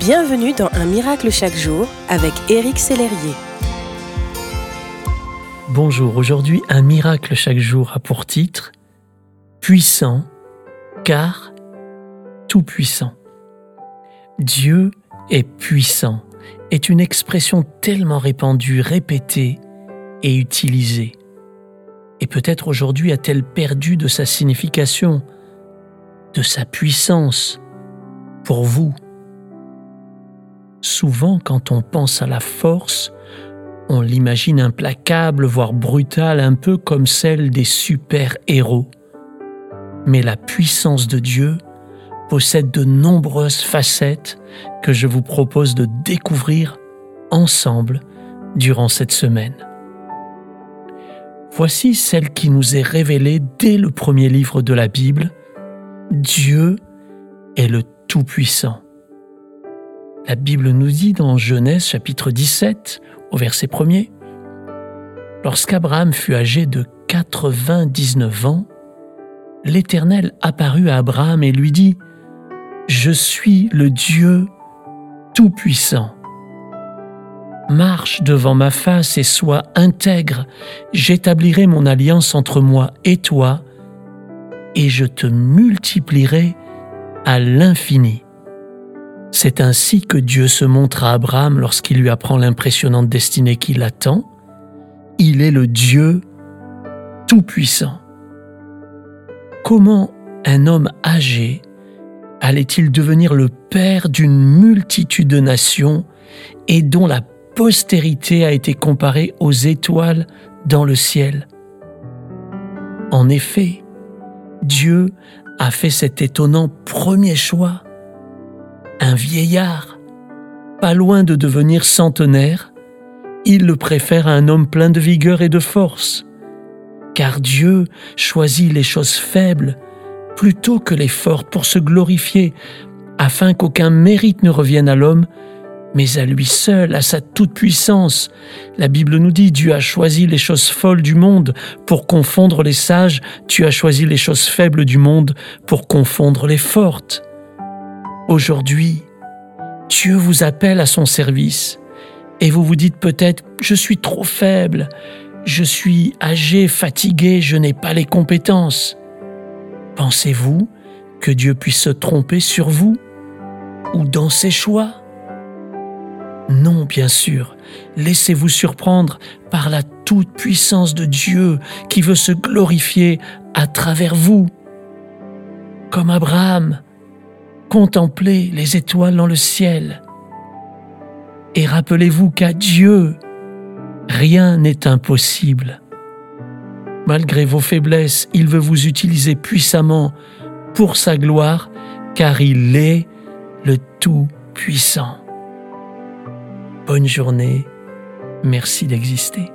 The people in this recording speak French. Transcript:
Bienvenue dans Un miracle chaque jour avec Éric Sellerier. Bonjour, aujourd'hui Un miracle chaque jour a pour titre Puissant car tout puissant. Dieu est puissant est une expression tellement répandue, répétée et utilisée. Et peut-être aujourd'hui a-t-elle perdu de sa signification, de sa puissance pour vous. Souvent, quand on pense à la force, on l'imagine implacable, voire brutale, un peu comme celle des super-héros. Mais la puissance de Dieu possède de nombreuses facettes que je vous propose de découvrir ensemble durant cette semaine. Voici celle qui nous est révélée dès le premier livre de la Bible. Dieu est le Tout-Puissant. La Bible nous dit dans Genèse chapitre 17 au verset 1er, Lorsqu'Abraham fut âgé de 99 ans, l'Éternel apparut à Abraham et lui dit, Je suis le Dieu Tout-Puissant. Marche devant ma face et sois intègre, j'établirai mon alliance entre moi et toi, et je te multiplierai à l'infini. C'est ainsi que Dieu se montre à Abraham lorsqu'il lui apprend l'impressionnante destinée qui l'attend. Il est le Dieu Tout-Puissant. Comment un homme âgé allait-il devenir le père d'une multitude de nations et dont la postérité a été comparée aux étoiles dans le ciel? En effet, Dieu a fait cet étonnant premier choix un vieillard, pas loin de devenir centenaire, il le préfère à un homme plein de vigueur et de force. Car Dieu choisit les choses faibles plutôt que les fortes pour se glorifier, afin qu'aucun mérite ne revienne à l'homme, mais à lui seul, à sa toute-puissance. La Bible nous dit, Dieu a choisi les choses folles du monde pour confondre les sages, tu as choisi les choses faibles du monde pour confondre les fortes. Aujourd'hui, Dieu vous appelle à son service et vous vous dites peut-être, je suis trop faible, je suis âgé, fatigué, je n'ai pas les compétences. Pensez-vous que Dieu puisse se tromper sur vous ou dans ses choix? Non, bien sûr. Laissez-vous surprendre par la toute-puissance de Dieu qui veut se glorifier à travers vous. Comme Abraham, contemplez les étoiles dans le ciel. Et rappelez-vous qu'à Dieu, rien n'est impossible. Malgré vos faiblesses, il veut vous utiliser puissamment pour sa gloire, car il est le Tout-Puissant. Bonne journée, merci d'exister.